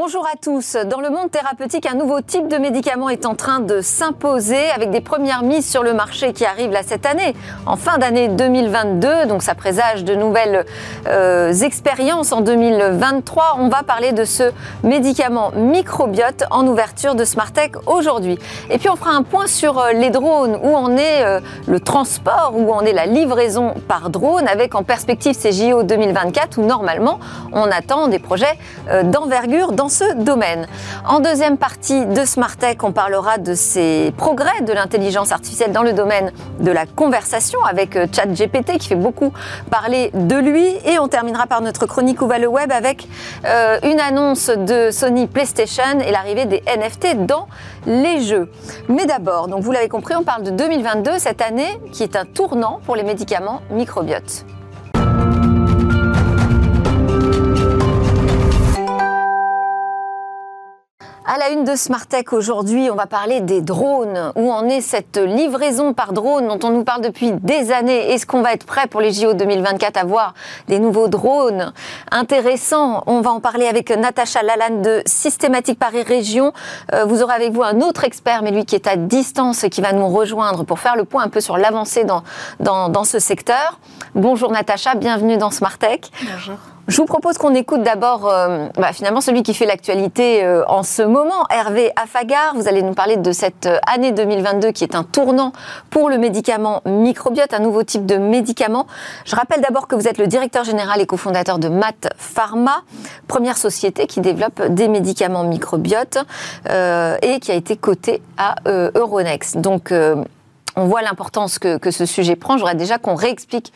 Bonjour à tous. Dans le monde thérapeutique, un nouveau type de médicament est en train de s'imposer avec des premières mises sur le marché qui arrivent là cette année, en fin d'année 2022. Donc ça présage de nouvelles euh, expériences en 2023. On va parler de ce médicament microbiote en ouverture de Smartech aujourd'hui. Et puis on fera un point sur euh, les drones, où en est euh, le transport, où en est la livraison par drone, avec en perspective ces JO 2024 où normalement on attend des projets d'envergure ce domaine. En deuxième partie de Smartech, on parlera de ces progrès de l'intelligence artificielle dans le domaine de la conversation avec euh, ChatGPT qui fait beaucoup parler de lui. Et on terminera par notre chronique Où va le web avec euh, une annonce de Sony PlayStation et l'arrivée des NFT dans les jeux. Mais d'abord, donc vous l'avez compris, on parle de 2022, cette année qui est un tournant pour les médicaments microbiotes. À la une de Smartech aujourd'hui, on va parler des drones. Où en est cette livraison par drone dont on nous parle depuis des années? Est-ce qu'on va être prêt pour les JO 2024 à voir des nouveaux drones? Intéressants On va en parler avec Natacha Lalanne de Systématique Paris Région. Euh, vous aurez avec vous un autre expert, mais lui qui est à distance et qui va nous rejoindre pour faire le point un peu sur l'avancée dans, dans, dans ce secteur. Bonjour Natacha, bienvenue dans Smartech. Bonjour. Je vous propose qu'on écoute d'abord euh, bah, finalement celui qui fait l'actualité euh, en ce moment, Hervé Afagar. Vous allez nous parler de cette euh, année 2022 qui est un tournant pour le médicament microbiote, un nouveau type de médicament. Je rappelle d'abord que vous êtes le directeur général et cofondateur de Mat Pharma, première société qui développe des médicaments microbiotes et qui a été cotée à Euronext. Donc on voit l'importance que, que ce sujet prend. J'aurais déjà qu'on réexplique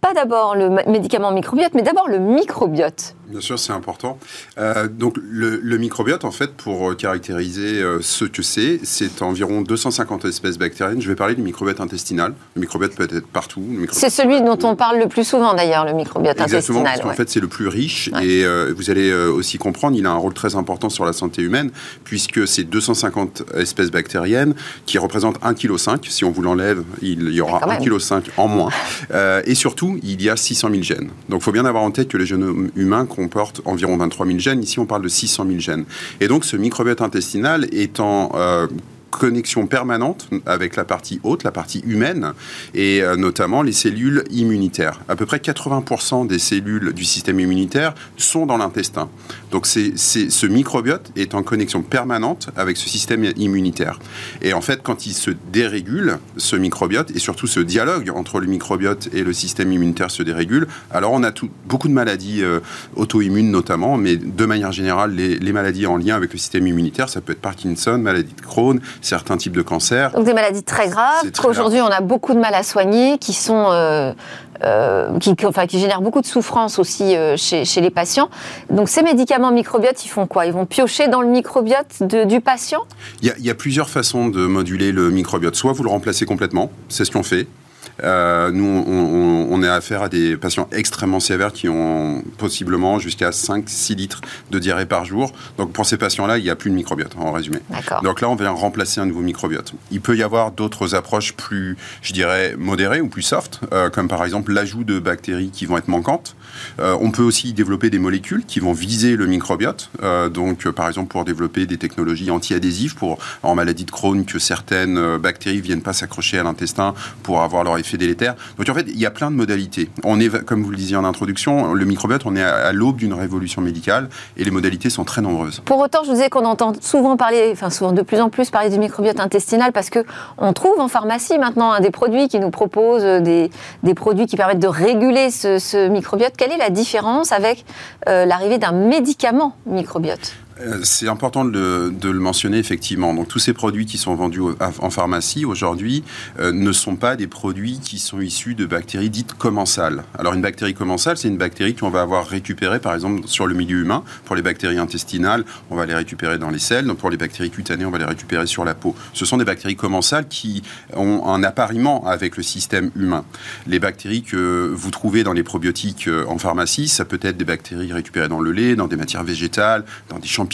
pas d'abord le médicament microbiote, mais d'abord le microbiote. Bien sûr, c'est important. Euh, donc, le, microbiote, en fait, pour caractériser euh, ce que c'est, c'est environ 250 espèces bactériennes. Je vais parler du microbiote intestinal. Le microbiote peut être partout. C'est celui dont on parle le plus souvent, d'ailleurs, le microbiote Exactement, intestinal. Parce qu'en fait, c'est le plus riche. Et euh, vous allez aussi comprendre, il a un rôle très important sur la santé humaine, puisque c'est 250 espèces bactériennes qui représentent 1,5 kg. Si on vous l'enlève, il y aura 1,5 kg en moins. et surtout, il y a 600 000 gènes. Donc, il faut bien avoir en tête que les génomes humains comporte environ 23 000 gènes. Ici, on parle de 600 000 gènes. Et donc, ce microbiote intestinal étant euh, connexion permanente avec la partie haute, la partie humaine, et euh, notamment les cellules immunitaires. À peu près 80% des cellules du système immunitaire sont dans l'intestin. Donc c'est, ce microbiote est en connexion permanente avec ce système immunitaire. Et en fait, quand il se dérégule, ce microbiote, et surtout ce dialogue entre le microbiote et le système immunitaire se dérégule, alors on a beaucoup de maladies euh, auto-immunes notamment, mais de manière générale, les maladies en lien avec le système immunitaire, ça peut être Parkinson, maladie de Crohn, certains types de cancers. Donc des maladies très graves. Aujourd'hui, on a beaucoup de mal à soigner, qui sont euh, euh, qui, enfin, qui génèrent beaucoup de souffrance aussi euh, chez, chez, les patients. Donc ces médicaments microbiotes, ils font quoi? Ils vont piocher dans le microbiote de, du patient? Il y, a, il y, a, plusieurs façons de moduler le microbiote. Soit vous le remplacez complètement, c'est ce qu'on fait. Euh, nous, on, on, est affaire à des patients extrêmement sévères qui ont possiblement jusqu'à 5-6 litres de diarrhée par jour. Donc pour ces patients-là, il n'y a plus de microbiote, en résumé. Donc là, on vient remplacer un nouveau microbiote. Il peut y avoir d'autres approches plus, je dirais, modérées ou plus soft, euh, comme par exemple l'ajout de bactéries qui vont être manquantes. Euh, on peut aussi développer des molécules qui vont viser le microbiote. Donc, par exemple, pour développer des technologies anti-adhésives pour, en maladie de Crohn, que certaines bactéries viennent pas s'accrocher à l'intestin pour avoir leur effet délétère. Donc en fait, il y a plein de modalités. On est, comme vous le disiez en introduction, le microbiote, on est à, l'aube d'une révolution médicale et les modalités sont très nombreuses. Pour autant, je vous disais qu'on entend souvent parler, enfin souvent de plus en plus parler du microbiote intestinal parce que on trouve en pharmacie maintenant des produits qui nous proposent des, des, produits qui permettent de réguler ce, microbiote. Quelle est la différence avec euh, l'arrivée d'un médicament microbiote? euh, c'est important de le, mentionner effectivement. Donc tous ces produits qui sont vendus en pharmacie aujourd'hui euh, ne sont pas des produits qui sont issus de bactéries dites commensales. Alors une bactérie commensale, c'est une bactérie qu'on va avoir récupérée par exemple sur le milieu humain. Pour les bactéries intestinales, on va les récupérer dans les selles. Donc pour les bactéries cutanées, on va les récupérer sur la peau. Ce sont des bactéries commensales qui ont un appariement avec le système humain. Les bactéries que vous trouvez dans les probiotiques euh, en pharmacie, ça peut être des bactéries récupérées dans le lait, dans des matières végétales, dans des champignons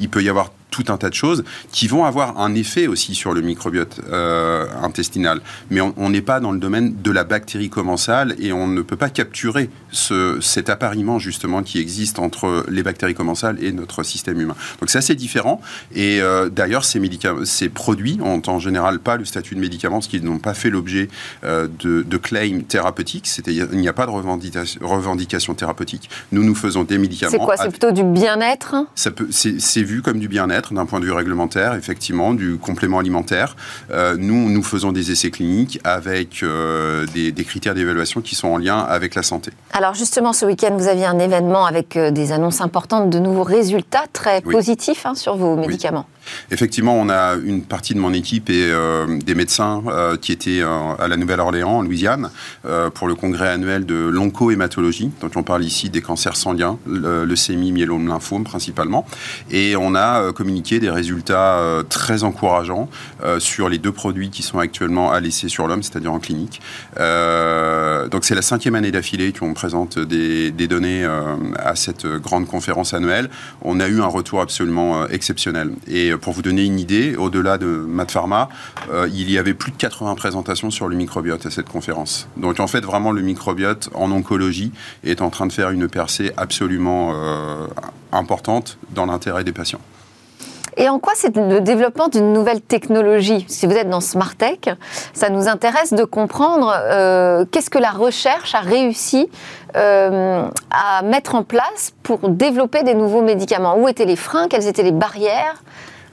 il peut y avoir tout un tas de choses qui vont avoir un effet aussi sur le microbiote euh, intestinal. Mais on n'est pas dans le domaine de la bactérie commensale et on ne peut pas capturer ce, cet appariement justement qui existe entre les bactéries commensales et notre système humain. Donc c'est assez différent. Et euh, d'ailleurs, ces, ces produits ont en général pas le statut de médicament parce qu'ils n'ont pas fait l'objet euh, de, de claims thérapeutiques. C'est-à-dire il n'y a pas de revendication, revendication thérapeutique. Nous, nous faisons des médicaments. C'est quoi? C'est plutôt du bien-être? C'est vu comme du bien-être d'un point de vue réglementaire, effectivement, du complément alimentaire. Euh, nous, nous faisons des essais cliniques avec euh, des, critères d'évaluation qui sont en lien avec la santé. Alors justement, ce week-end, vous aviez un événement avec euh, des annonces importantes de nouveaux résultats très positifs hein, sur vos médicaments. Effectivement, on a une partie de mon équipe et des médecins qui étaient à la Nouvelle-Orléans, en Louisiane, pour le congrès annuel de l'oncohématologie. Donc on parle ici des cancers sanguins, le, leucémie, myélome, lymphome principalement. Et on a communiqué des résultats très encourageants sur les deux produits qui sont actuellement à l'essai sur l'homme, c'est-à-dire en clinique. Euh, donc c'est la cinquième année d'affilée qu'on présente des, données euh, à cette grande conférence annuelle. On a eu un retour absolument euh, exceptionnel. Et pour vous donner une idée, au-delà de Mat Pharma, il y avait plus de 80 présentations sur le microbiote à cette conférence. Donc en fait, vraiment, le microbiote en oncologie est en train de faire une percée absolument importante dans l'intérêt des patients. Et en quoi c'est le développement d'une nouvelle technologie? Si vous êtes dans Smart Tech, ça nous intéresse de comprendre euh, qu'est-ce que la recherche a réussi euh, à mettre en place pour développer des nouveaux médicaments. Où étaient les freins? Quelles étaient les barrières?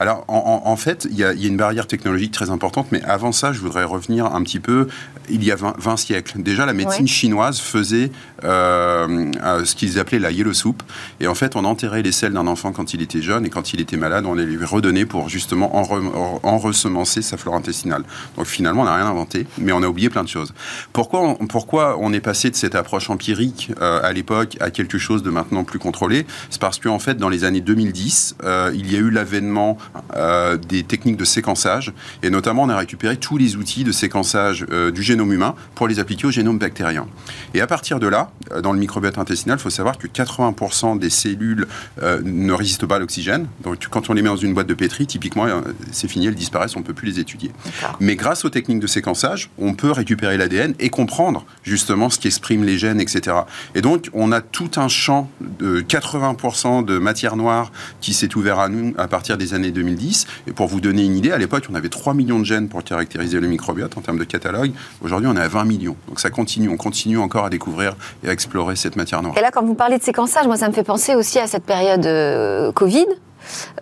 Alors, en, fait, il y, a une barrière technologique très importante, mais avant ça, je voudrais revenir un petit peu, il y a 20, siècles. Déjà, la médecine chinoise faisait euh, euh, ce qu'ils appelaient la yellow soup. Et en fait, on enterrait les selles d'un enfant quand il était jeune, et quand il était malade, on les lui redonnait pour justement en, ressemencer sa flore intestinale. Donc finalement, on n'a rien inventé, mais on a oublié plein de choses. Pourquoi on, pourquoi on est passé de cette approche empirique euh, à l'époque à quelque chose de maintenant plus contrôlé? C'est parce qu'en fait, dans les années 2010, il y a eu l'avènement euh, des techniques de séquençage. Et notamment, on a récupéré tous les outils de séquençage euh, du génome humain pour les appliquer au génome bactérien. Et à partir de là, euh, dans le microbiote intestinal, il faut savoir que 80% des cellules ne résistent pas à l'oxygène. Donc, quand on les met dans une boîte de pétri, typiquement, c'est fini, elles disparaissent, on ne peut plus les étudier. Mais grâce aux techniques de séquençage, on peut récupérer l'ADN et comprendre justement ce qui exprime les gènes, etc. Et donc, on a tout un champ de 80% de matière noire qui s'est ouvert à nous à partir des années 2000 2010. Et pour vous donner une idée, à l'époque, on avait 3 millions de gènes pour caractériser le microbiote en termes de catalogue. Aujourd'hui, on est à 20 millions. Donc ça continue, on continue encore à découvrir et à explorer cette matière noire. Et là, quand vous parlez de séquençage, moi, ça me fait penser aussi à cette période euh, Covid.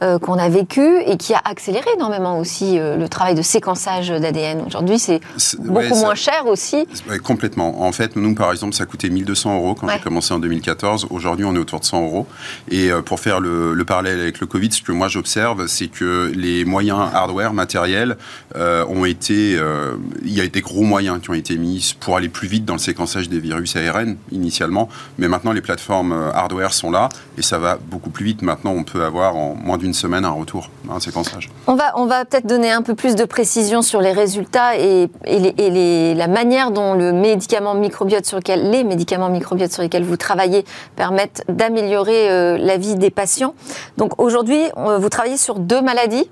Euh, qu'on a vécu et qui a accéléré énormément aussi euh, le travail de séquençage d'ADN. Aujourd'hui, c'est beaucoup moins cher aussi. complètement. En fait, nous, par exemple, ça coûtait 1200 euros quand j'ai commencé en 2014. Aujourd'hui, on est autour de 100 euros. Et euh, pour faire le, parallèle avec le Covid, ce que moi j'observe, c'est que les moyens hardware, matériels, ont été. il y a des gros moyens qui ont été mis pour aller plus vite dans le séquençage des virus ARN initialement. Mais maintenant, les plateformes hardware sont là et ça va beaucoup plus vite. Maintenant, on peut avoir en moins d'une semaine un retour, un séquençage. On va, on va peut-être donner un peu plus de précision sur les résultats et, et, la manière dont le médicament microbiote sur les médicaments microbiotes sur lesquels vous travaillez permettent d'améliorer euh, la vie des patients. Donc aujourd'hui, vous travaillez sur deux maladies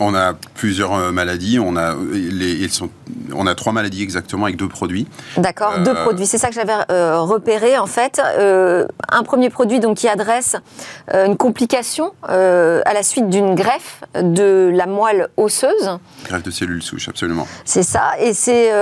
on a plusieurs euh, maladies. On a, les, sont, on a trois maladies exactement avec deux produits. D'accord, deux euh, produits. C'est ça que j'avais euh, repéré en fait. un premier produit donc qui adresse une complication à la suite d'une greffe de la moelle osseuse. Greffe de cellules souches, absolument. C'est ça. Et c'est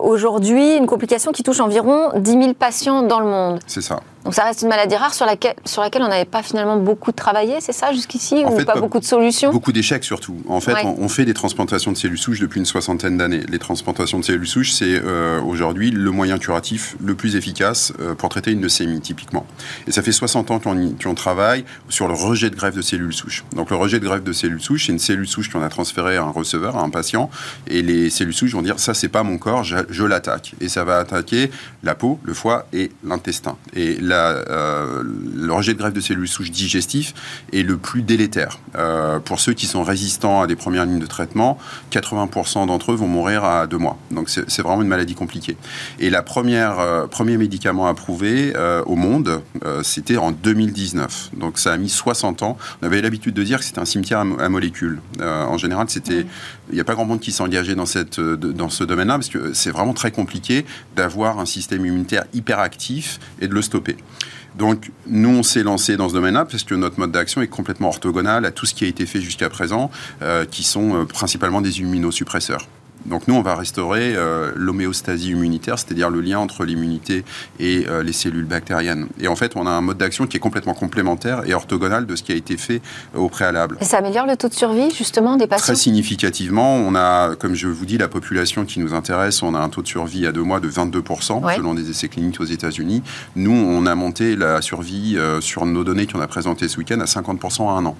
aujourd'hui une complication qui touche environ 10 000 patients dans le monde. C'est ça. Donc ça reste une maladie rare sur laquelle, sur laquelle on n'avait pas finalement beaucoup travaillé, c'est ça jusqu'ici Ou pas, beaucoup de solutions Beaucoup d'échecs surtout. En fait, on, fait des transplantations de cellules souches depuis une soixantaine d'années. Les transplantations de cellules souches, c'est euh, aujourd'hui le moyen curatif le plus efficace euh, pour traiter une leucémie, typiquement. Et ça fait 60 ans qu'on travaille sur le rejet de greffe de cellules souches. Donc le rejet de greffe de cellules souches, c'est une cellule souche qu'on a transférée à un receveur, à un patient, et les cellules souches vont dire ça c'est pas mon corps, je, je l'attaque. Et ça va attaquer la peau, le foie et l'intestin. Et le rejet de greffe de cellules souches digestifs est le plus délétère. pour ceux qui sont résistants à des premières lignes de traitement, 80% d'entre eux vont mourir à deux mois. Donc c'est vraiment une maladie compliquée. Et la première premier médicament approuvé au monde, c'était en 2019. Donc ça a mis 60 ans. On avait l'habitude de dire que c'était un cimetière à, molécules. en général, c'était il n'y a pas grand monde qui s'est engagé dans, cette, dans ce domaine-là parce que c'est vraiment très compliqué d'avoir un système immunitaire hyperactif et de le stopper. Donc, nous, on s'est lancé dans ce domaine-là parce que notre mode d'action est complètement orthogonal à tout ce qui a été fait jusqu'à présent, euh, qui sont euh, principalement des immunosuppresseurs. Donc nous, on va restaurer euh, l'homéostasie immunitaire, c'est-à-dire le lien entre l'immunité et euh, les cellules bactériennes. Et en fait, on a un mode d'action qui est complètement complémentaire et orthogonal de ce qui a été fait euh, au préalable. Et ça améliore le taux de survie, justement, des patients? Très significativement. On a, comme je vous dis, la population qui nous intéresse, on a un taux de survie à deux mois de 22%, selon des essais cliniques aux États-Unis. Nous, on a monté la survie sur nos données qu'on a présentées ce week-end à 50% à un an.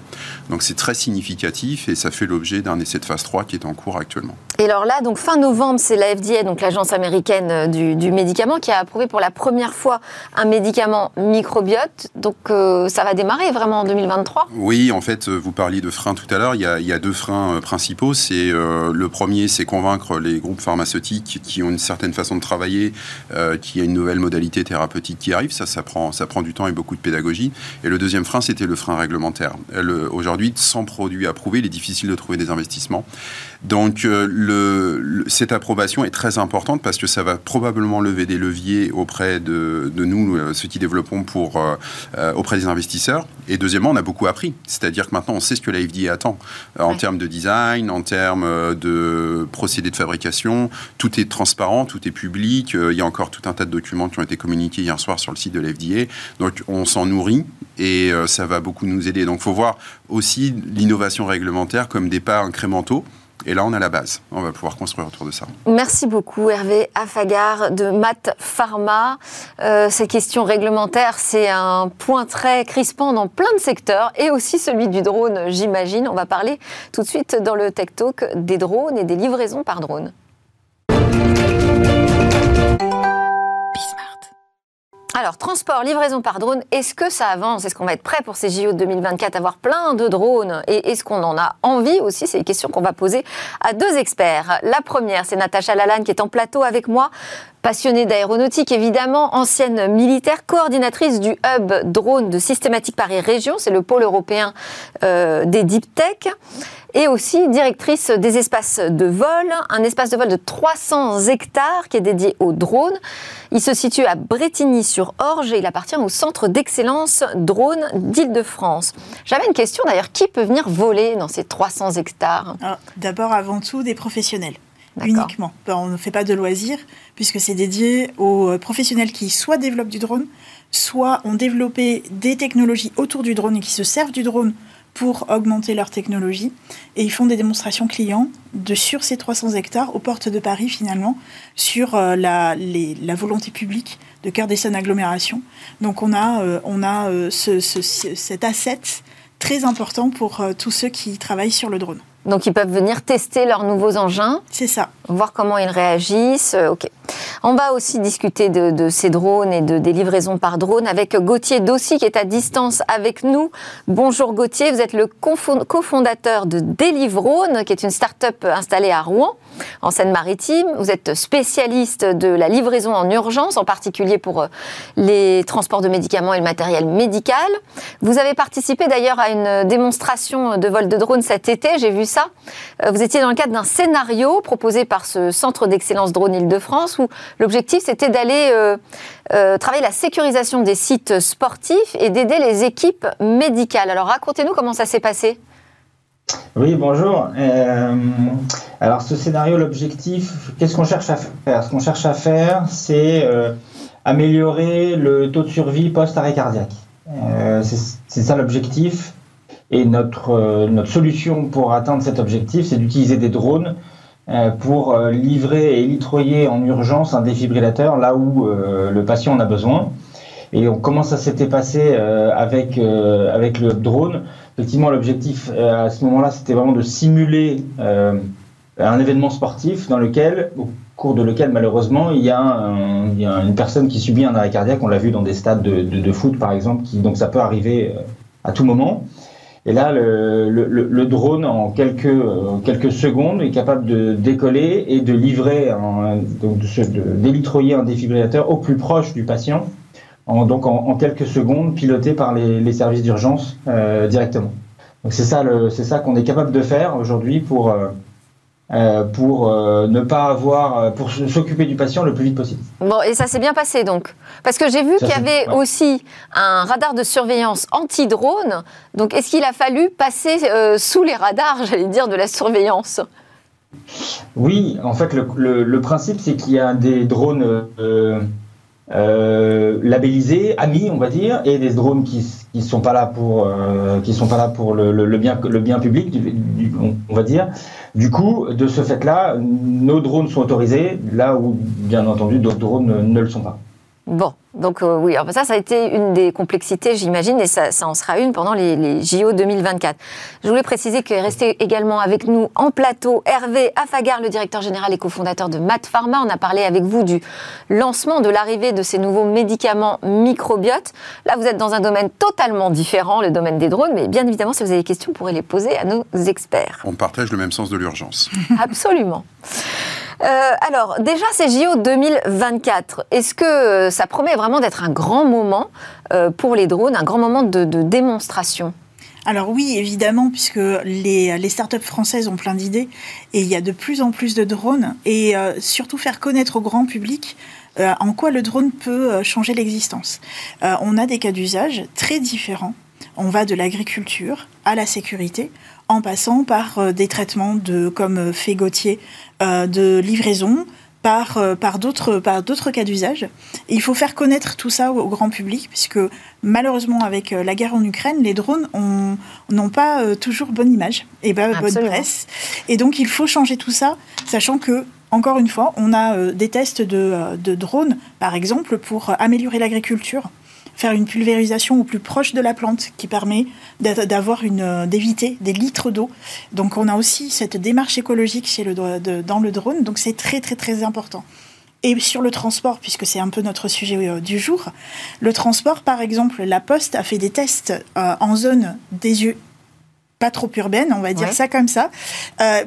Donc c'est très significatif et ça fait l'objet d'un essai de phase 3 qui est en cours actuellement. Et alors là, donc fin novembre, c'est la FDA, donc l'agence américaine euh, du, médicament, qui a approuvé pour la première fois un médicament microbiote. Donc euh, ça va démarrer vraiment en 2023 Oui, en fait, vous parliez de freins tout à l'heure. Il, y a deux freins euh, principaux. C'est le premier, c'est convaincre les groupes pharmaceutiques qui ont une certaine façon de travailler, qu'il y a une nouvelle modalité thérapeutique qui arrive. Ça, ça prend, ça prend du temps et beaucoup de pédagogie. Et le deuxième frein, c'était le frein réglementaire. Aujourd'hui, sans produit approuvé, il est difficile de trouver des investissements. Donc le cette approbation est très importante parce que ça va probablement lever des leviers auprès de, nous, euh, ceux qui développons pour, euh, euh, auprès des investisseurs. Et deuxièmement, on a beaucoup appris. C'est-à-dire que maintenant, on sait ce que la FDA attend en termes de design, en termes de procédés de fabrication. Tout est transparent, tout est public. il y a encore tout un tas de documents qui ont été communiqués hier soir sur le site de la FDA. Donc, on s'en nourrit et ça va beaucoup nous aider. Donc, il faut voir aussi l'innovation réglementaire comme des pas incrémentaux. Et là, on a la base. On va pouvoir construire autour de ça. Merci beaucoup, Hervé Afagar de Mat Pharma. Euh, ces questions réglementaires, c'est un point très crispant dans plein de secteurs et aussi celui du drone, j'imagine. On va parler tout de suite dans le Tech Talk des drones et des livraisons par drone. Alors, transport, livraison par drone, est-ce que ça avance? Est-ce qu'on va être prêt pour ces JO de 2024, avoir plein de drones? Et est-ce qu'on en a envie aussi? C'est une question qu'on va poser à deux experts. La première, c'est Natacha Lalanne qui est en plateau avec moi. Passionnée d'aéronautique évidemment, ancienne militaire, coordinatrice du hub drone de Systématique Paris Région, c'est le pôle européen euh, des deep tech, et aussi directrice des espaces de vol, un espace de vol de 300 hectares qui est dédié aux drones. Il se situe à Bretigny-sur-Orge et il appartient au centre d'excellence drone d'Île-de-France. J'avais une question d'ailleurs, qui peut venir voler dans ces 300 hectares? D'abord, avant tout, des professionnels uniquement. On ne fait pas de loisirs, puisque c'est dédié aux euh, professionnels qui soit développent du drone, soit ont développé des technologies autour du drone et qui se servent du drone pour augmenter leur technologie. Et ils font des démonstrations clients de sur ces 300 hectares aux portes de Paris finalement, sur euh, la, volonté publique de cœur agglomérations. Donc on a, euh, on a ce, cet asset très important pour tous ceux qui travaillent sur le drone. Donc ils peuvent venir tester leurs nouveaux engins. C'est ça. Voir comment ils réagissent. Euh, ok. On va aussi discuter de, ces drones et de, des livraisons par drone avec Gauthier Dossi qui est à distance avec nous. Bonjour Gauthier, vous êtes le cofondateur de Delivrone qui est une start-up installée à Rouen en Seine-Maritime. Vous êtes spécialiste de la livraison en urgence, en particulier pour euh, les transports de médicaments et le matériel médical. Vous avez participé d'ailleurs à une démonstration de vol de drone cet été, j'ai vu ça. Euh, vous étiez dans le cadre d'un scénario proposé par ce Centre d'excellence drone Île-de-France où l'objectif c'était d'aller euh, travailler la sécurisation des sites sportifs et d'aider les équipes médicales. Alors racontez-nous comment ça s'est passé. Oui, bonjour. Euh, alors ce scénario, l'objectif, qu'est-ce qu'on cherche à faire? Ce qu'on cherche à faire, c'est euh, améliorer le taux de survie post-arrêt cardiaque. Euh, c'est ça l'objectif. Et notre, solution pour atteindre cet objectif, c'est d'utiliser des drones pour livrer et litroyer en urgence un défibrillateur là où le patient en a besoin. Et on, comment ça s'était passé avec le drone? Effectivement, l'objectif euh, à ce moment-là, c'était vraiment de simuler euh, un événement sportif dans lequel cours de lequel malheureusement il y, a une personne qui subit un arrêt cardiaque. On l'a vu dans des stades de, foot par exemple, qui, donc ça peut arriver à tout moment. Et là, le, drone, en quelques, quelques secondes, est capable de décoller et de livrer, un, donc de, d'élitroyer un défibrillateur au plus proche du patient, en, donc en, quelques secondes, piloté par les, services d'urgence euh, directement. Donc c'est ça, c'est ça qu'on est capable de faire aujourd'hui pour, euh, euh, pour euh, ne pas avoir, pour s'occuper du patient le plus vite possible. Bon, et ça s'est bien passé donc Parce que j'ai vu qu'il y avait aussi un radar de surveillance anti-drone. Donc est-ce qu'il a fallu passer sous les radars, j'allais dire, de la surveillance? Oui, en fait, le, le, principe, c'est qu'il y a des drones labellisés, amis, on va dire, et des drones qui ne sont pas là pour, qui sont pas là pour le, le, bien, le bien public, on va dire. Du coup, de ce fait-là, nos drones sont autorisés, là où, bien entendu, d'autres drones ne le sont pas. Bon, donc euh, oui, alors ça, ça a été une des complexités, j'imagine, et ça, en sera une pendant les, JO 2024. Je voulais préciser qu'est resté également avec nous en plateau Hervé Afagar, le directeur général et cofondateur de Mat Pharma. On a parlé avec vous du lancement, de l'arrivée de ces nouveaux médicaments microbiotes. Là, vous êtes dans un domaine totalement différent, le domaine des drones, mais bien évidemment, si vous avez des questions, vous pourrez les poser à nos experts. On partage le même sens de l'urgence. Absolument. Euh, alors, déjà, ces JO 2024, est-ce que euh, ça promet vraiment d'être un grand moment euh, pour les drones, un grand moment de, démonstration? Alors oui, évidemment, puisque les startups françaises ont plein d'idées et il y a de plus en plus de drones et surtout faire connaître au grand public en quoi le drone peut changer l'existence. on a des cas d'usage très différents. On va de l'agriculture à la sécurité, en passant par des traitements de, comme fait Gauthier, euh, de livraison, par, euh, par d'autres par d'autres cas d'usage. Il faut faire connaître tout ça au, grand public, puisque malheureusement, avec euh, la guerre en Ukraine, les drones n'ont pas toujours bonne image et bonne presse. Et donc, il faut changer tout ça, sachant que encore une fois, on a des tests de, de drones, par exemple, pour améliorer l'agriculture faire une pulvérisation au plus proche de la plante qui permet d'avoir une euh, d'éviter des litres d'eau. Donc on a aussi cette démarche écologique chez le, dans le drone, donc c'est très très très important. Et sur le transport, puisque c'est un peu notre sujet euh, du jour, le transport, par exemple, la Poste a fait des tests euh, en zone des yeux pas trop urbaine, on va dire ça comme ça,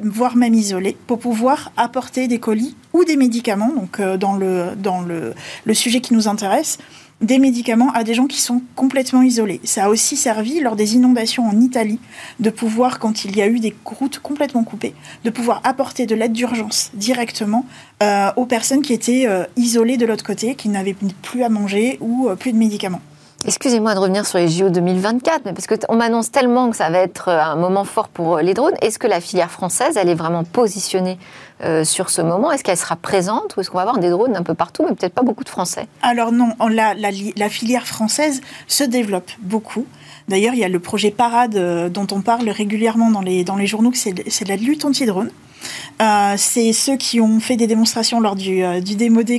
voire même isolée, pour pouvoir apporter des colis ou des médicaments, donc dans, le, dans le, le sujet qui nous intéresse, des médicaments à des gens qui sont complètement isolés. Ça a aussi servi lors des inondations en Italie de pouvoir, quand il y a eu des routes complètement coupées, de pouvoir apporter de l'aide d'urgence directement euh, aux personnes qui étaient euh, isolées de l'autre côté, qui n'avaient plus à manger ou euh, plus de médicaments. Excusez-moi de revenir sur les JO 2024, mais parce qu'on m'annonce tellement que ça va être un moment fort pour les drones. Est-ce que la filière française, elle est vraiment positionnée euh, sur ce moment? Est-ce qu'elle sera présente ou est-ce qu'on va avoir des drones un peu partout, mais peut-être pas beaucoup de Français? Alors non, la, filière française se développe beaucoup. D'ailleurs, il y a le projet Parade euh, dont on parle régulièrement dans les, dans les journaux, c'est la lutte anti-drone. Euh, c'est ceux qui ont fait des démonstrations lors du, euh,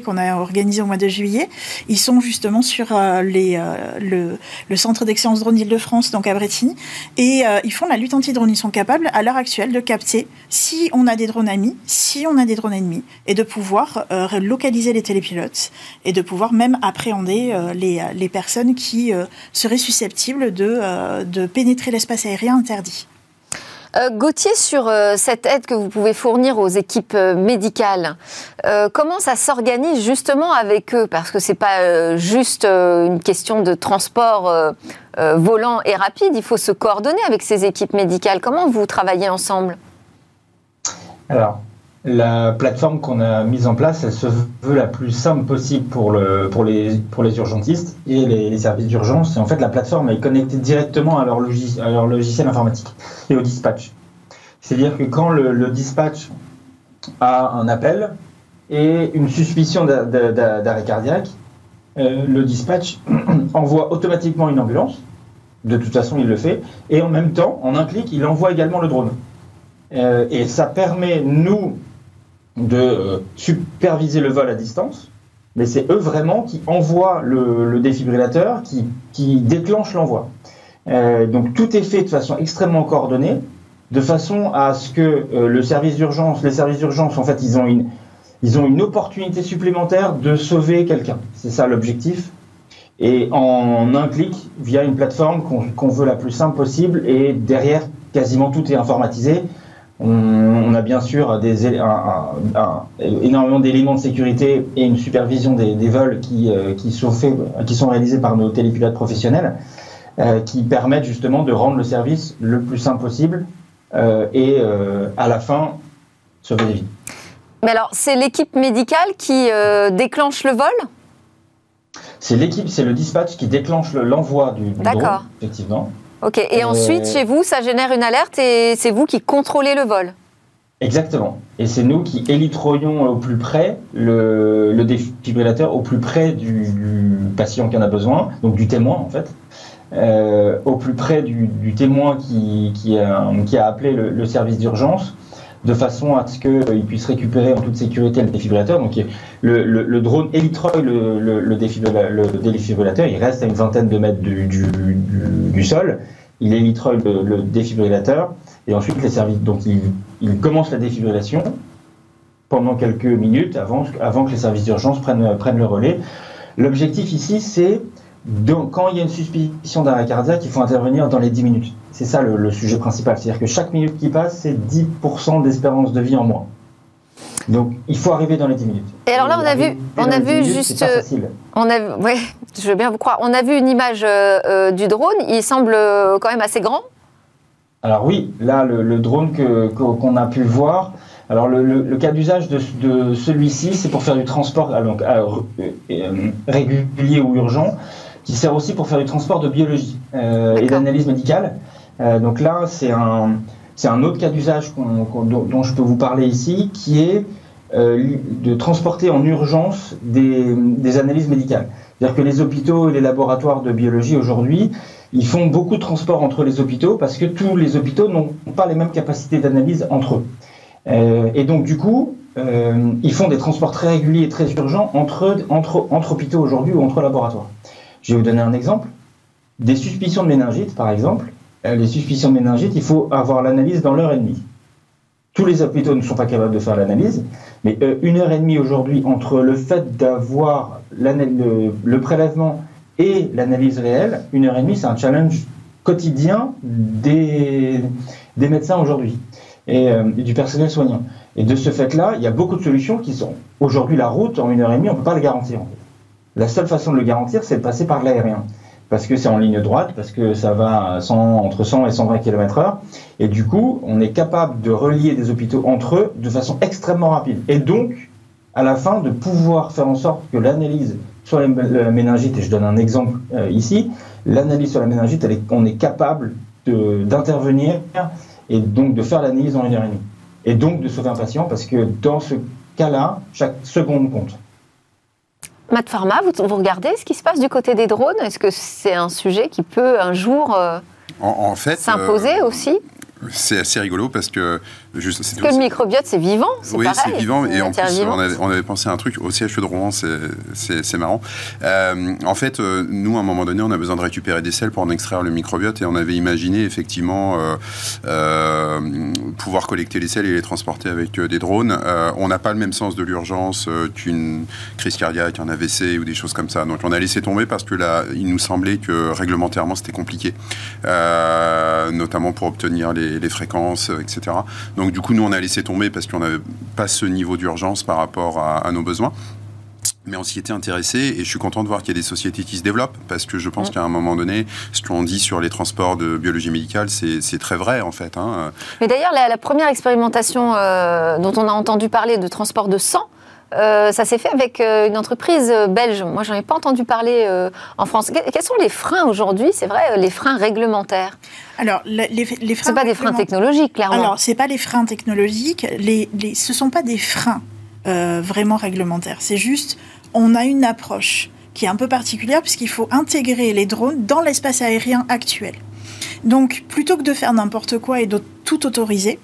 qu'on a organisé au mois de juillet. Ils sont justement sur euh, les, le, centre d'excellence drone d'Île-de-France, donc à Bretigny, et ils font la lutte anti-drone. Ils sont capables, à l'heure actuelle, de capter si on a des drones amis, si on a des drones ennemis, et de pouvoir localiser les télépilotes, et de pouvoir même appréhender les, personnes qui seraient susceptibles de pénétrer l'espace aérien interdit. Euh, Gauthier, sur euh, cette aide que vous pouvez fournir aux équipes euh, médicales, comment ça s'organise justement avec eux? Parce que ce n'est pas juste une question de transport volant et rapide, il faut se coordonner avec ces équipes médicales. Comment vous travaillez ensemble? Alors, la plateforme qu'on a mise en place, elle se veut la plus simple possible pour, le, pour, les, pour les urgentistes et les, services d'urgence. Et en fait, la plateforme est connectée directement à leur, à leur logiciel informatique et au dispatch. C'est-à-dire que quand le, dispatch a un appel et une suspicion d'arrêt cardiaque, euh, le dispatch envoie automatiquement une ambulance. De toute façon, il le fait. Et en même temps, en un clic, il envoie également le drone. Euh, et ça permet, nous, de euh, superviser le vol à distance, mais c'est eux vraiment qui envoient le, défibrillateur, qui, qui déclenchent l'envoi. Euh, donc tout est fait de façon extrêmement coordonnée, de façon à ce que euh, le service d'urgence, les services d'urgence, en fait, ils ont une, ils ont une opportunité supplémentaire de sauver quelqu'un. C'est ça l'objectif. Et en un clic, via une plateforme qu'on veut la plus simple possible, et derrière, quasiment tout est informatisé. On, a bien sûr des, énormément d'éléments de sécurité et une supervision des, vols qui, euh, qui, sont faits, qui sont réalisés par nos télépilotes professionnels, euh, qui permettent justement de rendre le service le plus simple possible euh, et à la fin sauver des vies. Mais alors, c'est l'équipe médicale qui déclenche le vol? C'est l'équipe, c'est le dispatch qui déclenche l'envoi du, du drone, effectivement. Ok, et ensuite, chez vous, ça génère une alerte et c'est vous qui contrôlez le vol. Exactement. Et c'est nous qui élitroyons au plus près le, défibrillateur, au plus près du, patient qui en a besoin, donc du témoin en fait, euh, au plus près du, témoin qui, qui, a, appelé le, service d'urgence, de façon à ce qu'il puisse récupérer en toute sécurité le défibrillateur. Donc le, drone élitroye le, défibrillateur, il reste à une vingtaine de mètres du, sol, il élitroye le, défibrillateur, et ensuite les services, donc il, commence la défibrillation pendant quelques minutes avant, avant que les services d'urgence prennent, prennent le relais. L'objectif ici, c'est quand il y a une suspicion d'arrêt cardiaque, il faut intervenir dans les 10 minutes. C'est ça le, sujet principal. C'est-à-dire que chaque minute qui passe, c'est 10% d'espérance de vie en moins. Donc, il faut arriver dans les 10 minutes. Et alors là, on a vu, on a vu juste. On a, ouais, je veux bien vous croire. On a vu une image euh, euh, du drone. Il semble euh, quand même assez grand. Alors oui, là, le, drone qu'on a pu voir. Alors le, cas d'usage de, de celui-ci, c'est pour faire du transport donc, régulier ou urgent qui sert aussi pour faire du transport de biologie euh, et d'analyse médicale. Euh, donc là, c'est un, c'est un autre cas d'usage dont, je peux vous parler ici, qui est euh, de transporter en urgence des, des analyses médicales. C'est-à-dire que les hôpitaux et les laboratoires de biologie aujourd'hui, ils font beaucoup de transport entre les hôpitaux parce que tous les hôpitaux n'ont pas les mêmes capacités d'analyse entre eux. Euh, et donc du coup, euh, ils font des transports très réguliers et très urgents entre, entre, entre hôpitaux aujourd'hui ou entre laboratoires. Je vais vous donner un exemple. Des suspicions de méningite, par exemple. Euh, les suspicions de méningite, il faut avoir l'analyse dans l'heure et demie. Tous les hôpitaux ne sont pas capables de faire l'analyse, mais euh, une heure et demie aujourd'hui entre le fait d'avoir le, prélèvement et l'analyse réelle, une heure et demie, c'est un challenge quotidien des, des médecins aujourd'hui et, euh, du personnel soignant. Et de ce fait-là, il y a beaucoup de solutions qui sont aujourd'hui la route en une heure et demie, on ne peut pas le garantir. La seule façon de le garantir, c'est de passer par l'aérien. Parce que c'est en ligne droite, parce que ça va entre 100 et 120 km/h. Et du coup, on est capable de relier des hôpitaux entre eux de façon extrêmement rapide. Et donc, à la fin, de pouvoir faire en sorte que l'analyse sur la méningite, et je donne un exemple euh, ici, l'analyse sur la méningite, on est capable d'intervenir et donc de faire l'analyse en une heure et demie. Et donc de sauver un patient, parce que dans ce cas-là, chaque seconde compte. Matt Pharma, vous, regardez ce qui se passe du côté des drones? Est-ce que c'est un sujet qui peut un jour euh, en, fait, s'imposer euh, aussi? c'est assez rigolo parce que Juste, Parce que le microbiote, c'est vivant, Oui, c'est vivant. Et en plus, on avait, on avait, pensé à un truc au CHE de Rouen, c'est marrant. Euh, en fait, euh, nous, à un moment donné, on a besoin de récupérer des sels pour en extraire le microbiote et on avait imaginé effectivement euh, euh pouvoir collecter les sels et les transporter avec des drones. on n'a pas le même sens de l'urgence qu'une crise cardiaque, un AVC ou des choses comme ça. Donc, on a laissé tomber parce que là, il nous semblait que réglementairement, c'était compliqué, notamment pour obtenir les, les fréquences, etc. Donc du coup, nous, on a laissé tomber parce qu'on n'avait pas ce niveau d'urgence par rapport à, nos besoins. Mais on s'y était intéressé et je suis content de voir qu'il y a des sociétés qui se développent parce que je pense qu'à un moment donné, ce qu'on dit sur les transports de biologie médicale, c'est très vrai en fait. Hein. Mais d'ailleurs, la, première expérimentation euh, dont on a entendu parler de transport de sang, euh, ça s'est fait avec euh, une entreprise euh, belge. Moi, j'en ai pas entendu parler en France. Quels sont les freins aujourd'hui C'est vrai, les freins réglementaires? Alors, les, les freins. C'est pas des freins technologiques, clairement. Alors, c'est pas les freins technologiques. Les, les, ce sont pas des freins vraiment réglementaires. C'est juste, on a une approche qui est un peu particulière puisqu'il faut intégrer les drones dans l'espace aérien actuel. Donc, plutôt que de faire n'importe quoi et de tout autoriser,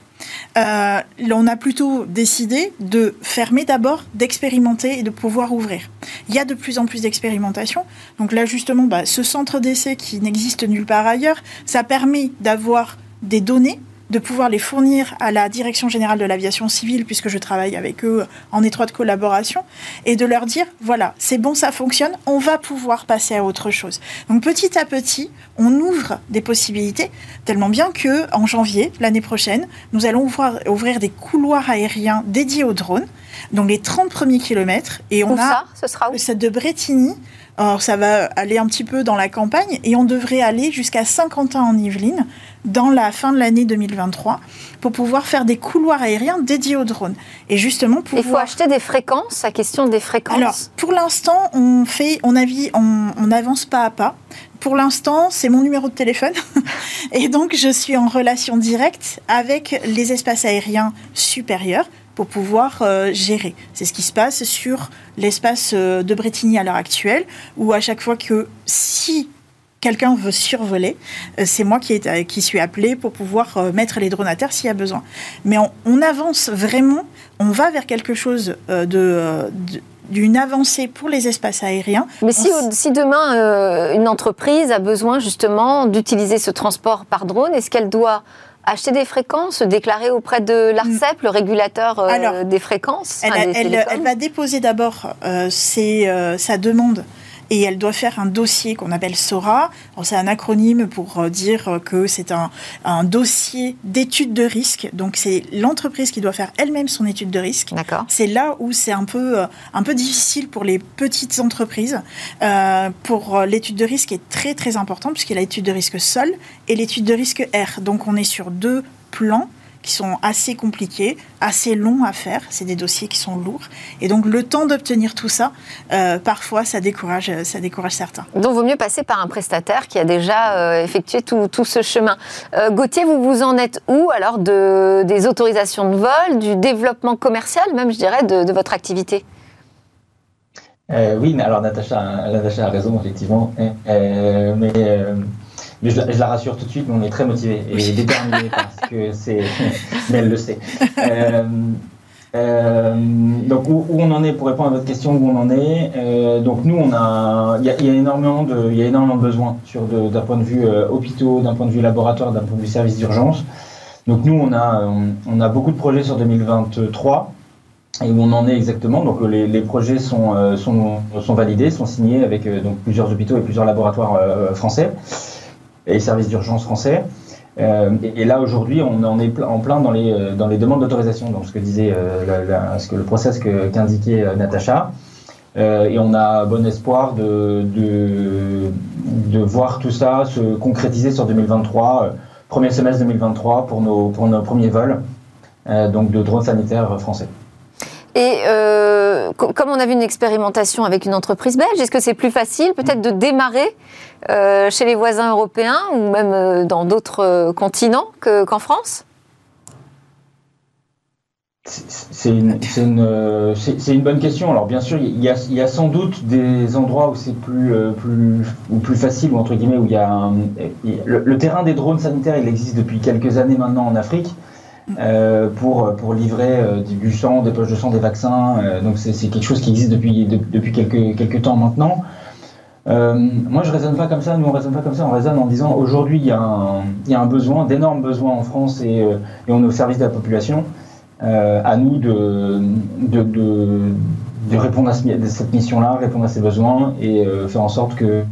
euh, on a plutôt décidé de fermer d'abord, d'expérimenter et de pouvoir ouvrir. Il y a de plus en plus d'expérimentation. Donc là, justement, bah, ce centre d'essai qui n'existe nulle part ailleurs, ça permet d'avoir des données de pouvoir les fournir à la Direction générale de l'aviation civile, puisque je travaille avec eux en étroite collaboration, et de leur dire, voilà, c'est bon, ça fonctionne, on va pouvoir passer à autre chose. Donc petit à petit, on ouvre des possibilités, tellement bien que en janvier, l'année prochaine, nous allons ouvrir, ouvrir des couloirs aériens dédiés aux drones, donc les 30 premiers kilomètres. Et on a ça Ce sera où? de Bretigny alors ça va aller un petit peu dans la campagne et on devrait aller jusqu'à Saint-Quentin en Yvelines dans la fin de l'année 2023 pour pouvoir faire des couloirs aériens dédiés aux drones. Et justement, pour il faut acheter des fréquences. La question des fréquences. Alors, pour l'instant, on fait, on, on, on avance pas à pas. Pour l'instant, c'est mon numéro de téléphone. et donc, je suis en relation directe avec les espaces aériens supérieurs pour pouvoir euh, gérer. C'est ce qui se passe sur l'espace euh, de Bretigny à l'heure actuelle, où à chaque fois que si quelqu'un veut survoler, euh, c'est moi qui, est, qui suis appelé pour pouvoir mettre les drones à terre s'il y a besoin. Mais on, avance vraiment, on va vers quelque chose de, d'une avancée pour les espaces aériens. Mais si, si demain une entreprise a besoin justement d'utiliser ce transport par drone, est-ce qu'elle doit acheter des fréquences, déclarer auprès de l'ARCEP, le régulateur euh, des fréquences elle, va déposer d'abord euh, euh, sa demande et elle doit faire un dossier qu'on appelle SORA. C'est un acronyme pour euh, dire que c'est un, un, dossier d'étude de risque. Donc c'est l'entreprise qui doit faire elle-même son étude de risque. C'est là où c'est un peu, euh, un peu difficile pour les petites entreprises. Euh, pour l'étude de risque est très très important puisqu'il y a l'étude de risque sol et l'étude de risque R. Donc on est sur deux plans qui sont assez compliqués, assez longs à faire. C'est des dossiers qui sont lourds. Et donc, le temps d'obtenir tout ça, euh, parfois, ça décourage, ça décourage certains. Donc, vaut mieux passer par un prestataire qui a déjà euh, effectué tout, tout, ce chemin. Euh, Gauthier, vous vous en êtes où alors de, des autorisations de vol, du développement commercial, même, je dirais, de, de votre activité? Oui, alors Natacha, Natacha a raison, effectivement. mais mais je, la rassure tout de suite, on est très motivé et déterminé parce que c'est. Mais elle le sait. Euh, euh, donc où, on en est pour répondre à votre question où on en est euh, donc nous on a il y, a énormément de il y a énormément de besoins sur d'un point de vue hôpitaux d'un point de vue laboratoire d'un point de vue service d'urgence donc nous on a on, a beaucoup de projets sur 2023 et où on en est exactement donc les, les projets sont, sont, sont validés sont signés avec donc plusieurs hôpitaux et plusieurs laboratoires français et les services d'urgence français. Euh, et, là aujourd'hui, on en est en plein dans les euh, dans les demandes d'autorisation, donc ce que disait euh, ce que le process qu'indiquait Natacha. et on a bon espoir de, de, de voir tout ça se concrétiser sur 2023, premier semestre 2023 pour nos pour nos premiers vols, donc de drones sanitaires français. Et comme on a vu une expérimentation avec une entreprise belge, est-ce que c'est plus facile peut-être de démarrer euh, chez les voisins européens ou même euh, dans d'autres continents qu'en France? C'est une, bonne question. Alors bien sûr, il y, a, sans doute des endroits où c'est plus, facile, ou entre guillemets, où il y a le, terrain des drones sanitaires, il existe depuis quelques années maintenant en Afrique. Euh, pour, livrer euh, du sang, des poches de sang, des vaccins. Euh, donc c'est quelque chose qui existe depuis, quelques temps maintenant. Moi, je raisonne pas comme ça. Nous, on raisonne pas comme ça. On raisonne en disant aujourd'hui, il y, a un, il y a un besoin, d'énormes besoins en France et, et, on est au service de la population. à nous de, de, de, de répondre à cette mission-là, répondre à ces besoins et faire en sorte que,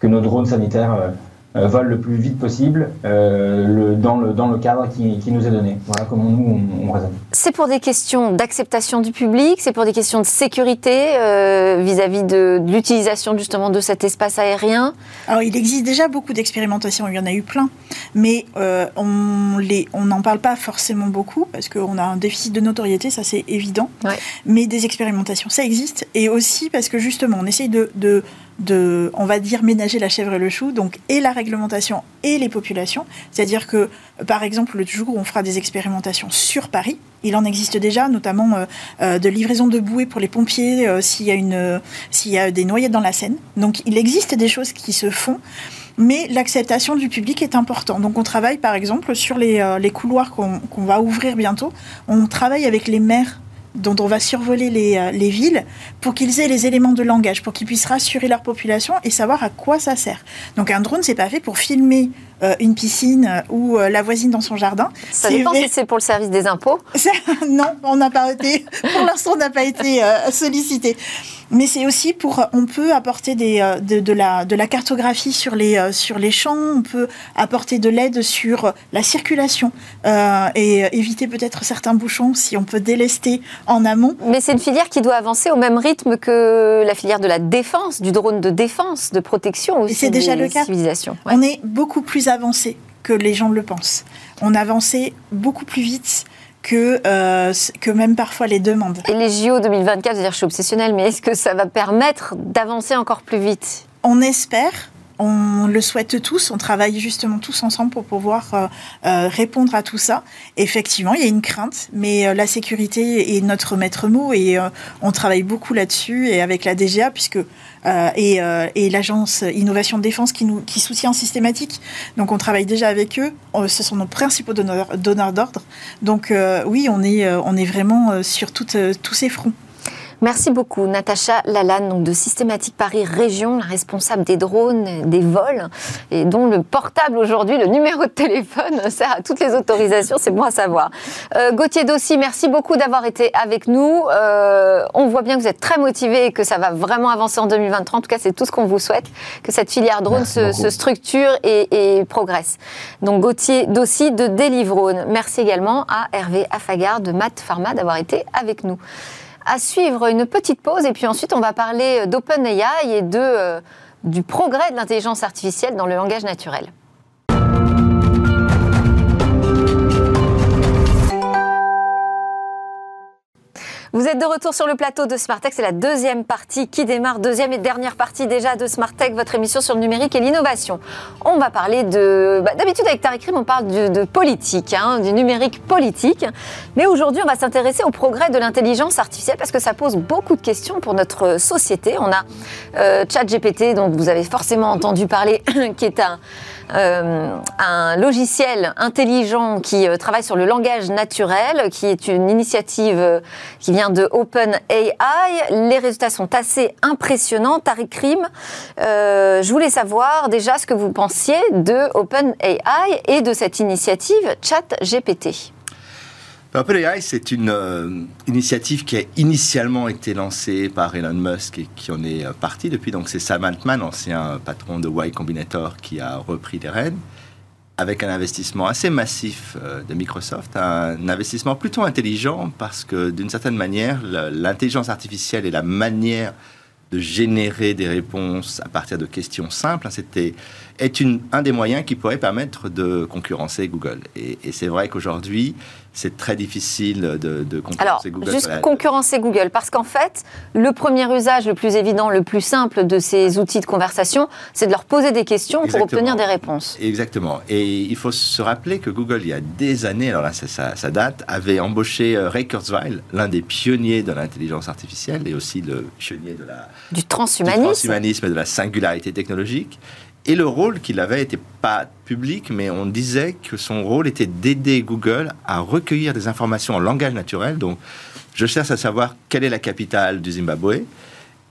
que nos drones sanitaires euh, vol le plus vite possible euh, le, dans, le, dans le cadre qui, qui, nous est donné. Voilà comment nous, on, on raisonne. C'est pour des questions d'acceptation du public, c'est pour des questions de sécurité euh, vis-à-vis de, de l'utilisation justement de cet espace aérien Alors il existe déjà beaucoup d'expérimentations, il y en a eu plein, mais euh, on les, on n'en parle pas forcément beaucoup parce qu'on a un déficit de notoriété, ça c'est évident, ouais. mais des expérimentations, ça existe, et aussi parce que justement on essaye de, de de, on va dire, ménager la chèvre et le chou, donc et la réglementation et les populations. C'est-à-dire que, par exemple, le jour où on fera des expérimentations sur Paris, il en existe déjà, notamment euh, euh, de livraison de bouées pour les pompiers euh, s'il y a y a des noyades dans la Seine. Donc, il existe des choses qui se font. Mais l'acceptation du public est importante. Donc on travaille par exemple sur les, les couloirs qu'on va ouvrir bientôt. On travaille avec les maires dont on va survoler les, les villes pour qu'ils aient les éléments de langage, pour qu'ils puissent rassurer leur population et savoir à quoi ça sert. Donc un drone, c'est pas fait pour filmer euh, une piscine euh, ou euh, la voisine dans son jardin. Ça dépend si c'est pour le service des impôts. non, on n'a pas été, pour l'instant, on n'a pas été sollicité. Mais c'est aussi pour, on peut apporter des, de, de, la, de la cartographie sur les, sur les champs, on peut apporter de l'aide sur la circulation et éviter peut-être certains bouchons si on peut délester en amont. Mais c'est une filière qui doit avancer au même rythme que la filière de la défense, du drone de défense, de protection aussi. C'est déjà le cas. On est beaucoup plus avancé que les gens le pensent. On avançait beaucoup plus vite que, euh, que même parfois les demandes. Et les JO 2024, je, dire, je suis obsessionnelle, mais est-ce que ça va permettre d'avancer encore plus vite? On espère. On le souhaite tous, on travaille justement tous ensemble pour pouvoir euh, euh, répondre à tout ça. Effectivement, il y a une crainte, mais la sécurité est notre maître mot et on travaille beaucoup là-dessus et avec la DGA, puisque euh, euh, et, l'agence Innovation Défense qui nous qui soutient systématique. Donc on travaille déjà avec eux. Euh, ce sont nos principaux donneurs d'ordre. Donc oui, on est on est vraiment sur tous ces fronts. Merci beaucoup, Natacha Lalanne, donc de Systématique Paris Région, la responsable des drones, des vols, et dont le portable aujourd'hui, le numéro de téléphone, sert à toutes les autorisations, c'est bon à savoir. Euh, Gauthier Dossi, merci beaucoup d'avoir été avec nous. Euh, on voit bien que vous êtes très motivé et que ça va vraiment avancer en 2023. En tout cas, c'est tout ce qu'on vous souhaite, que cette filière drone se, structure et, progresse. Donc Gauthier Dossi de Delivrone. Merci également à Hervé Affagar de Math Pharma d'avoir été avec nous à suivre une petite pause et puis ensuite on va parler d'OpenAI et euh, du progrès de l'intelligence artificielle dans le langage naturel. Vous êtes de retour sur le plateau de Smartech. C'est la deuxième partie qui démarre, deuxième et dernière partie déjà de Smartech, votre émission sur le numérique et l'innovation. On va parler de. Bah, d'habitude, avec Tariq Rim, on parle de, politique, hein, du numérique politique. Mais aujourd'hui, on va s'intéresser au progrès de l'intelligence artificielle parce que ça pose beaucoup de questions pour notre société. On a euh, ChatGPT, dont vous avez forcément entendu parler, qui est un euh, un logiciel intelligent qui euh, travaille sur le langage naturel, qui est une initiative euh, qui vient de OpenAI. Les résultats sont assez impressionnants. Tariq Rim, je voulais savoir déjà ce que vous pensiez de OpenAI et de cette initiative ChatGPT. OpenAI, c'est une euh, initiative qui a initialement été lancée par Elon Musk et qui en est euh, parti depuis. Donc, c'est Sam Altman, ancien patron de Y Combinator, qui a repris les rênes avec un investissement assez massif euh, de Microsoft, un investissement plutôt intelligent parce que d'une certaine manière, l'intelligence artificielle et la manière de générer des réponses à partir de questions simples, hein, c'était est un des moyens qui pourrait permettre de concurrencer Google. Et c'est vrai qu'aujourd'hui, c'est très difficile de, de concurrencer Alors, Juste concurrencer Google, parce qu'en fait, le premier usage le plus évident, le plus simple de ces outils de conversation, c'est de leur poser des questions pour obtenir des réponses. Exactement. Et il faut se rappeler que Google, il y a des années, alors là, ça, ça date, avait embauché euh, Ray Kurzweil, l'un des pionniers de l'intelligence artificielle et aussi le pionnier de la, du transhumanisme, du transhumanisme et de la singularité technologique. Et le rôle qu'il avait n'était pas public, mais on disait que son rôle était d'aider Google à recueillir des informations en langage naturel. Donc, je cherche à savoir quelle est la capitale du Zimbabwe.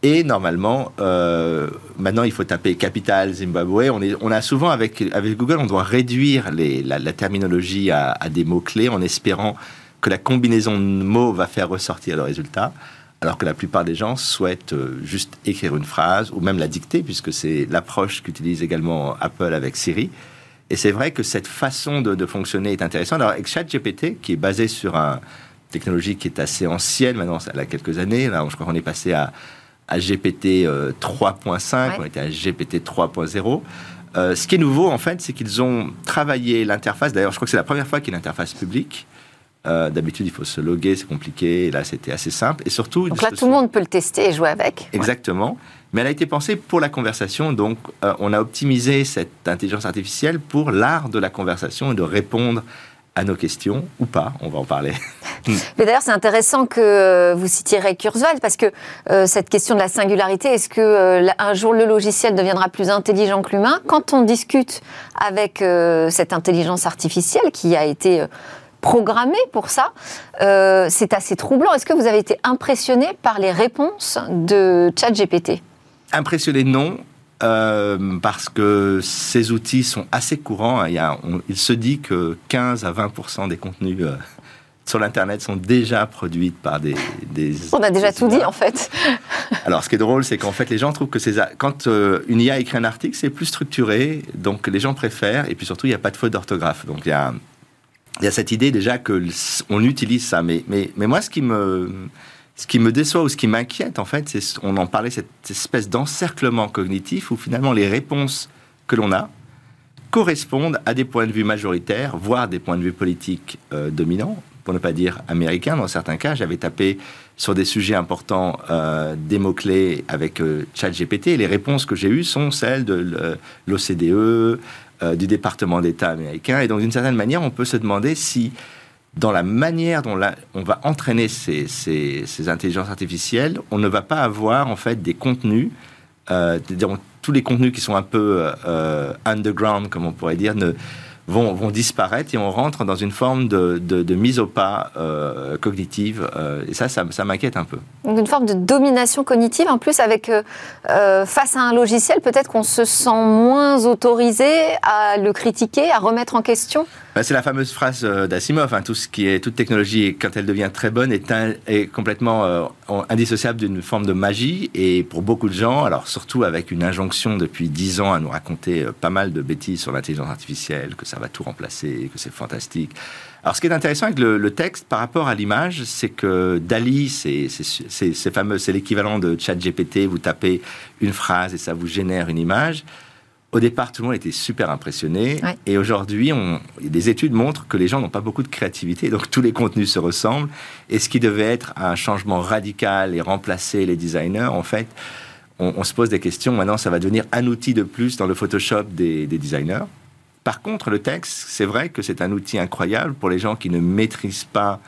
Et normalement, euh, maintenant, il faut taper capitale Zimbabwe. On, a souvent, avec, Google, on doit réduire la, terminologie à, à des mots-clés en espérant que la combinaison de mots va faire ressortir le résultat alors que la plupart des gens souhaitent euh, juste écrire une phrase ou même la dicter, puisque c'est l'approche qu'utilise également Apple avec Siri. Et c'est vrai que cette façon de, fonctionner est intéressante. Alors avec ChatGPT, qui est basé sur une technologie qui est assez ancienne, maintenant elle a quelques années, là je crois qu'on est passé à, GPT 3.5, on était à GPT 3.0. Euh, ce qui est nouveau, en fait, c'est qu'ils ont travaillé l'interface. D'ailleurs, je crois que c'est la première fois qu'il y a une interface publique. Euh, d'habitude, il faut se loguer, c'est compliqué. Et là, c'était assez simple. Et surtout. Donc là, tout le monde peut le tester et jouer avec. Exactement. Mais elle a été pensée pour la conversation. Donc, euh, on a optimisé cette intelligence artificielle pour l'art de la conversation et de répondre à nos questions ou pas, on va en parler. Mais d'ailleurs, c'est intéressant que vous citiez Ray Kurzweil parce que euh, cette question de la singularité, est-ce que un jour le logiciel deviendra plus intelligent que l'humain? Quand on discute avec cette intelligence artificielle qui a été programmés pour ça. c'est assez troublant. Est-ce que vous avez été impressionné par les réponses de ChatGPT? Impressionné, non. parce que ces outils sont assez courants. Il, il se dit que 15 à 20% des contenus sur l'Internet sont déjà produites par des... On a déjà tout dit, en fait. Alors, ce qui est drôle, c'est qu'en fait, les gens trouvent que ces, quand euh, une IA écrit un article, c'est plus structuré, donc les gens préfèrent, et puis surtout, il n'y a pas de faute d'orthographe. Donc, il y a, il y a cette idée déjà que on utilise ça. Mais, mais, mais moi, ce qui me... Ce qui me déçoit ou ce qui m'inquiète, en fait, c'est, on en parlait, cette espèce d'encerclement cognitif où finalement les réponses que l'on a correspondent à des points de vue majoritaires, voire des points de vue politiques euh, dominants pour ne pas dire américain dans certains cas. J'avais tapé sur des sujets importants euh, des mots-clés avec euh, ChatGPT et les réponses que j'ai eues sont celles de l'OCDE, euh, du département d'État américain. Et donc, d'une certaine manière, on peut se demander si, dans la manière dont on va entraîner ces, ces, intelligences artificielles, on ne va pas avoir en fait des contenus, tous les contenus qui sont un peu underground, comme on pourrait dire, ne vont, disparaître et on rentre dans une forme de, mise au pas euh, cognitive. Euh, et ça, ça, m'inquiète un peu. Une forme de domination cognitive, en plus, avec euh, face à un logiciel, peut-être qu'on se sent moins autorisé à le critiquer, à remettre en question? C'est la fameuse phrase euh, d'Asimov. Hein, tout ce qui est toute technologie, quand elle devient très bonne, est, est complètement euh, indissociable d'une forme de magie. Et pour beaucoup de gens, alors surtout avec une injonction depuis dix ans à nous raconter euh, pas mal de bêtises sur l'intelligence artificielle, que ça va tout remplacer, que c'est fantastique. Alors, ce qui est intéressant avec le, texte par rapport à l'image, c'est que Dali, c'est fameux, c'est l'équivalent de ChatGPT. Vous tapez une phrase et ça vous génère une image. Au départ, tout le monde était super impressionné. Et aujourd'hui, des études montrent que les gens n'ont pas beaucoup de créativité. Donc, tous les contenus se ressemblent. Et ce qui devait être un changement radical et remplacer les designers, en fait, on, se pose des questions. Maintenant, ça va devenir un outil de plus dans le Photoshop des, designers. Par contre, le texte, c'est vrai que c'est un outil incroyable pour les gens qui ne maîtrisent pas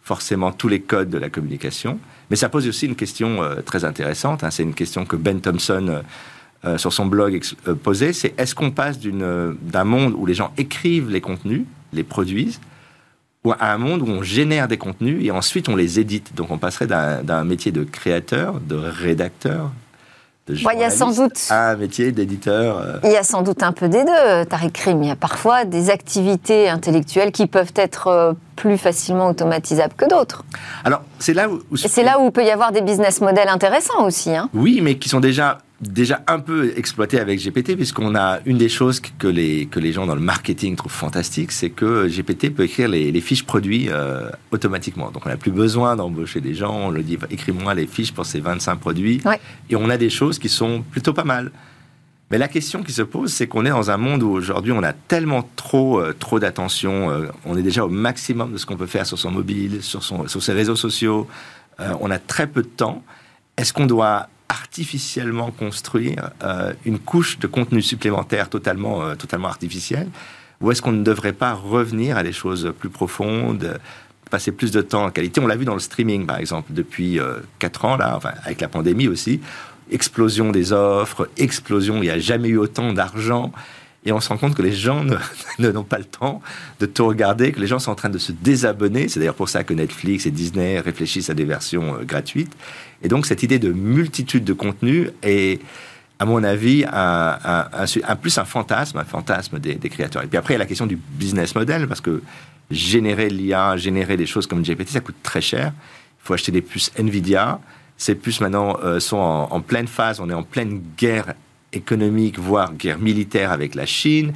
forcément tous les codes de la communication. Mais ça pose aussi une question euh, très intéressante. Hein. C'est une question que Ben Thompson... Euh, euh, sur son blog euh, posé, c'est est-ce qu'on passe euh, d'un monde où les gens écrivent les contenus, les produisent, ou à un monde où on génère des contenus et ensuite on les édite? Donc on passerait d'un métier de créateur, de rédacteur, de il y a sans doute, à un métier d'éditeur. Il y a sans doute un peu des deux, Tariq Krim. Il y a parfois des activités intellectuelles qui peuvent être plus facilement automatisables que d'autres. Alors c'est là où... c'est là où il peut y avoir des business models intéressants aussi. Hein. Oui, mais qui sont déjà déjà un peu exploité avec GPT, puisqu'on a une des choses que les, que les gens dans le marketing trouvent fantastique, c'est que GPT peut écrire les, fiches produits euh, automatiquement. Donc on n'a plus besoin d'embaucher des gens, on le dit, écris-moi les fiches pour ces 25 produits, et on a des choses qui sont plutôt pas mal. Mais la question qui se pose, c'est qu'on est dans un monde où aujourd'hui on a tellement trop, euh, trop d'attention, euh, on est déjà au maximum de ce qu'on peut faire sur son mobile, sur, son, sur ses réseaux sociaux, on a très peu de temps. Est-ce qu'on doit artificiellement construire euh, une couche de contenu supplémentaire totalement, euh, totalement artificielle Ou est-ce qu'on ne devrait pas revenir à des choses plus profondes passer plus de temps en qualité? On l'a vu dans le streaming, par exemple, depuis euh, quatre 4 ans, là, enfin, avec la pandémie aussi. Explosion des offres, explosion, il n'y a jamais eu autant d'argent. Et on se rend compte que les gens n'ont pas le temps de tout regarder, que les gens sont en train de se désabonner. C'est d'ailleurs pour ça que Netflix et Disney réfléchissent à des versions gratuites. Et donc cette idée de multitude de contenus est, à mon avis, un, plus un fantasme, un fantasme des, créateurs. Et puis après, il y a la question du business model, parce que générer l'IA, générer des choses comme GPT, ça coûte très cher. Il faut acheter des puces Nvidia. Ces puces maintenant euh, sont en, pleine phase, on est en pleine guerre économique, voire guerre militaire avec la Chine.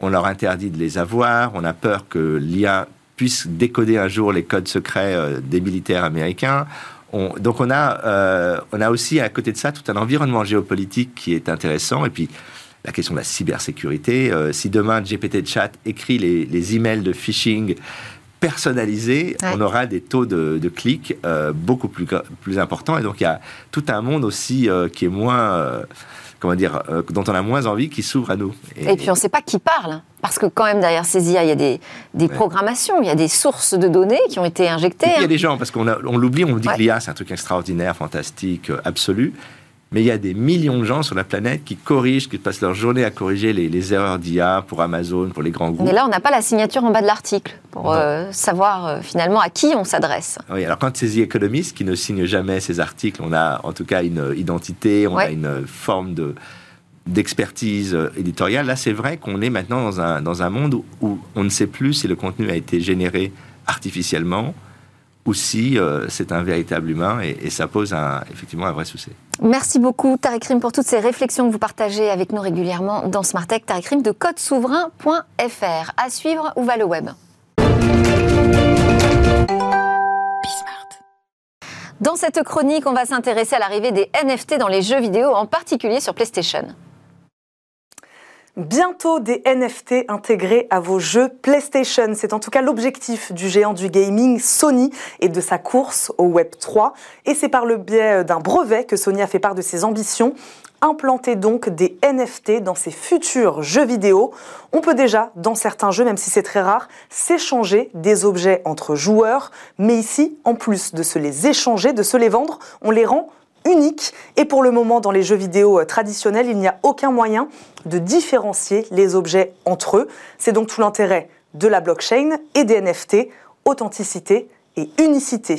On leur interdit de les avoir. On a peur que l'IA puisse décoder un jour les codes secrets euh, des militaires américains donc on a, euh, on a aussi à côté de ça tout un environnement géopolitique qui est intéressant. Et puis la question de la cybersécurité. Euh, si demain GPT Chat écrit les, les emails de phishing personnalisés, on aura des taux de, clics euh, beaucoup plus, plus importants. Et donc il y a tout un monde aussi qui est moins comment dire, euh, dont on a moins envie, qui s'ouvre à nous. Et, puis on ne sait pas qui parle, hein. parce que quand même derrière ces IA, il y a des, des programmations, il y a des sources de données qui ont été injectées. il y a hein. des gens, parce qu'on on l'oublie, on dit que l'IA c'est un truc extraordinaire, fantastique, euh, absolu. Mais il y a des millions de gens sur la planète qui corrigent, qui passent leur journée à corriger les, erreurs d'IA pour Amazon, pour les grands groupes. Mais là, on n'a pas la signature en bas de l'article pour euh, savoir euh, finalement à qui on s'adresse. Oui, alors quand c'est The Economist qui ne signe jamais ces articles, on a en tout cas une identité, on a une forme de d'expertise euh, éditoriale. Là, c'est vrai qu'on est maintenant dans un, dans un monde où, on ne sait plus si le contenu a été généré artificiellement ou si euh, c'est un véritable humain et, ça pose effectivement un vrai souci. Merci beaucoup Tariq Rim pour toutes ces réflexions que vous partagez avec nous régulièrement dans Smartech. Tariq Rim de codesouverain.fr. À suivre, où va le web? Dans cette chronique, on va s'intéresser à l'arrivée des NFT dans les jeux vidéo, en particulier sur PlayStation. Bientôt des NFT intégrés à vos jeux PlayStation. C'est en tout cas l'objectif du géant du gaming Sony et de sa course au Web 3. Et c'est par le biais d'un brevet que Sony a fait part de ses ambitions implanter donc des NFT dans ses futurs jeux vidéo. On peut déjà, dans certains jeux, même si c'est très rare, s'échanger des objets entre joueurs. Mais ici, en plus de se les échanger, de se les vendre, on les rend unique. Et pour le moment, dans les jeux vidéo euh, traditionnels, il n'y a aucun moyen de différencier les objets entre eux. C'est donc tout l'intérêt de la blockchain et des NFT, authenticité et unicité.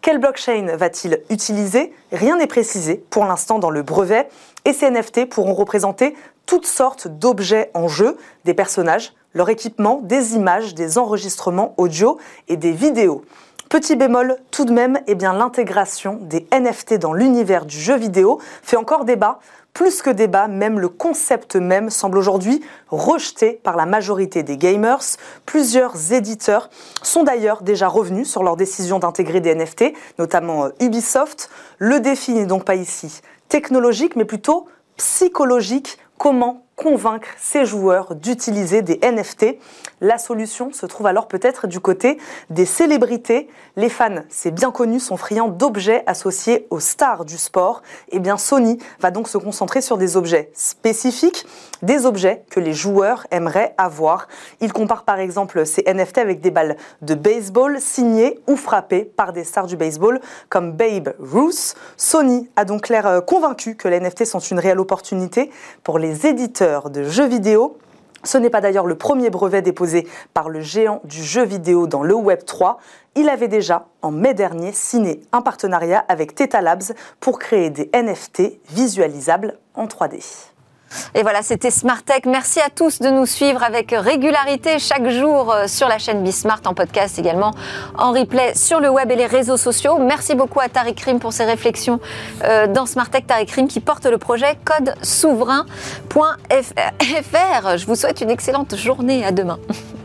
Quelle blockchain va-t-il utiliser? Rien n'est précisé pour l'instant dans le brevet. Et ces NFT pourront représenter toutes sortes d'objets en jeu, des personnages, leur équipement, des images, des enregistrements audio et des vidéos. Petit bémol tout de même, eh bien l'intégration des NFT dans l'univers du jeu vidéo fait encore débat. Plus que débat, même le concept même semble aujourd'hui rejeté par la majorité des gamers. Plusieurs éditeurs sont d'ailleurs déjà revenus sur leur décision d'intégrer des NFT, notamment euh, Ubisoft. Le défi n'est donc pas ici technologique, mais plutôt psychologique. Comment convaincre ses joueurs d'utiliser des NFT. La solution se trouve alors peut-être du côté des célébrités. Les fans, c'est bien connu, sont friands d'objets associés aux stars du sport. Eh bien Sony va donc se concentrer sur des objets spécifiques, des objets que les joueurs aimeraient avoir. Il compare par exemple ces NFT avec des balles de baseball signées ou frappées par des stars du baseball comme Babe Ruth. Sony a donc l'air euh, convaincu que les NFT sont une réelle opportunité pour les éditeurs de jeux vidéo. Ce n'est pas d'ailleurs le premier brevet déposé par le géant du jeu vidéo dans le Web 3. Il avait déjà, en mai dernier, signé un partenariat avec Theta Labs pour créer des NFT visualisables en 3D. Et voilà, c'était Smart Tech. Merci à tous de nous suivre avec régularité chaque jour euh, sur la chaîne Bismart, en podcast également, en replay sur le web et les réseaux sociaux. Merci beaucoup à Tariq Rim pour ses réflexions euh, dans Smart Tech. Tariq Rim qui porte le projet code souverain.fr. Je vous souhaite une excellente journée. À demain.